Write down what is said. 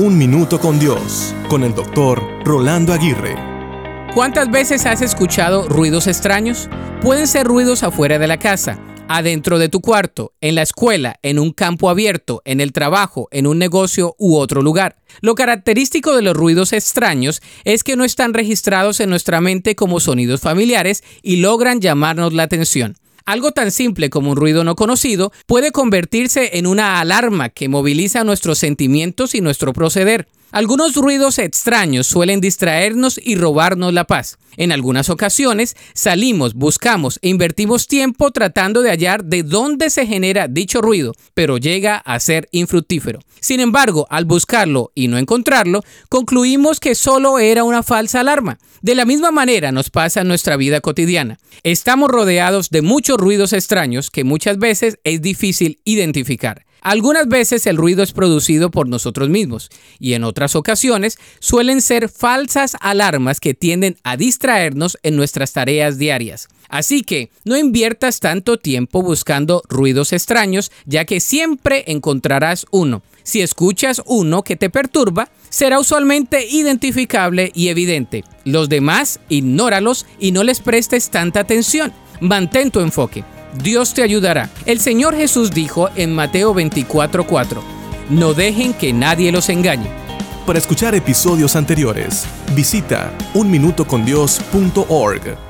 Un Minuto con Dios, con el doctor Rolando Aguirre. ¿Cuántas veces has escuchado ruidos extraños? Pueden ser ruidos afuera de la casa, adentro de tu cuarto, en la escuela, en un campo abierto, en el trabajo, en un negocio u otro lugar. Lo característico de los ruidos extraños es que no están registrados en nuestra mente como sonidos familiares y logran llamarnos la atención. Algo tan simple como un ruido no conocido puede convertirse en una alarma que moviliza nuestros sentimientos y nuestro proceder. Algunos ruidos extraños suelen distraernos y robarnos la paz. En algunas ocasiones salimos, buscamos e invertimos tiempo tratando de hallar de dónde se genera dicho ruido, pero llega a ser infructífero. Sin embargo, al buscarlo y no encontrarlo, concluimos que solo era una falsa alarma. De la misma manera nos pasa en nuestra vida cotidiana. Estamos rodeados de muchos ruidos extraños que muchas veces es difícil identificar. Algunas veces el ruido es producido por nosotros mismos y en otras ocasiones suelen ser falsas alarmas que tienden a distraernos en nuestras tareas diarias. Así que no inviertas tanto tiempo buscando ruidos extraños ya que siempre encontrarás uno. Si escuchas uno que te perturba, será usualmente identificable y evidente. Los demás, ignóralos y no les prestes tanta atención. Mantén tu enfoque. Dios te ayudará. El Señor Jesús dijo en Mateo 24:4, no dejen que nadie los engañe. Para escuchar episodios anteriores, visita unminutocondios.org.